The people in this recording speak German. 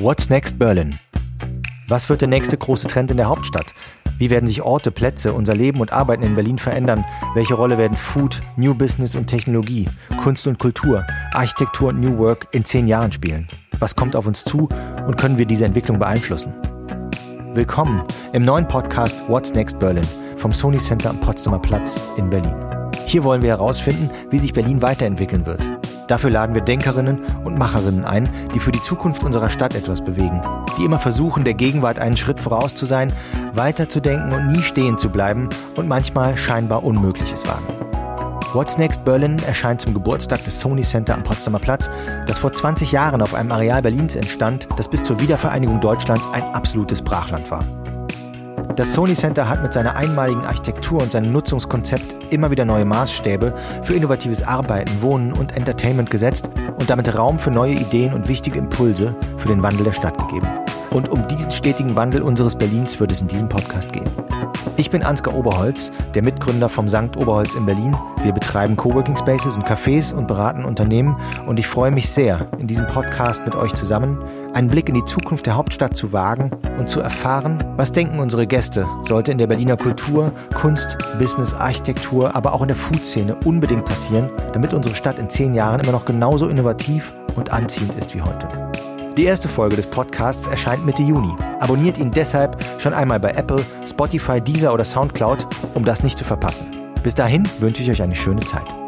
What's Next Berlin? Was wird der nächste große Trend in der Hauptstadt? Wie werden sich Orte, Plätze, unser Leben und Arbeiten in Berlin verändern? Welche Rolle werden Food, New Business und Technologie, Kunst und Kultur, Architektur und New Work in zehn Jahren spielen? Was kommt auf uns zu und können wir diese Entwicklung beeinflussen? Willkommen im neuen Podcast What's Next Berlin vom Sony Center am Potsdamer Platz in Berlin. Hier wollen wir herausfinden, wie sich Berlin weiterentwickeln wird Dafür laden wir Denkerinnen und Macherinnen ein, die für die Zukunft unserer Stadt etwas bewegen, die immer versuchen, der Gegenwart einen Schritt voraus zu sein, weiterzudenken und nie stehen zu bleiben und manchmal scheinbar Unmögliches wagen. What's Next Berlin erscheint zum Geburtstag des Sony Center am Potsdamer Platz, das vor 20 Jahren auf einem Areal Berlins entstand, das bis zur Wiedervereinigung Deutschlands ein absolutes Brachland war. Das Sony Center hat mit seiner einmaligen Architektur und seinem Nutzungskonzept immer wieder neue Maßstäbe für innovatives Arbeiten, Wohnen und Entertainment gesetzt und damit Raum für neue Ideen und wichtige Impulse für den Wandel der Stadt gegeben. Und um diesen stetigen Wandel unseres Berlins wird es in diesem Podcast gehen. Ich bin Ansgar Oberholz, der Mitgründer vom Sankt Oberholz in Berlin. Wir betreiben Coworking Spaces und Cafés und beraten Unternehmen und ich freue mich sehr, in diesem Podcast mit euch zusammen einen Blick in die Zukunft der Hauptstadt zu wagen und zu erfahren, was denken unsere Gäste, sollte in der Berliner Kultur, Kunst, Business, Architektur, aber auch in der Food-Szene unbedingt passieren, damit unsere Stadt in zehn Jahren immer noch genauso innovativ und anziehend ist wie heute. Die erste Folge des Podcasts erscheint Mitte Juni. Abonniert ihn deshalb schon einmal bei Apple, Spotify, Deezer oder Soundcloud, um das nicht zu verpassen. Bis dahin wünsche ich euch eine schöne Zeit.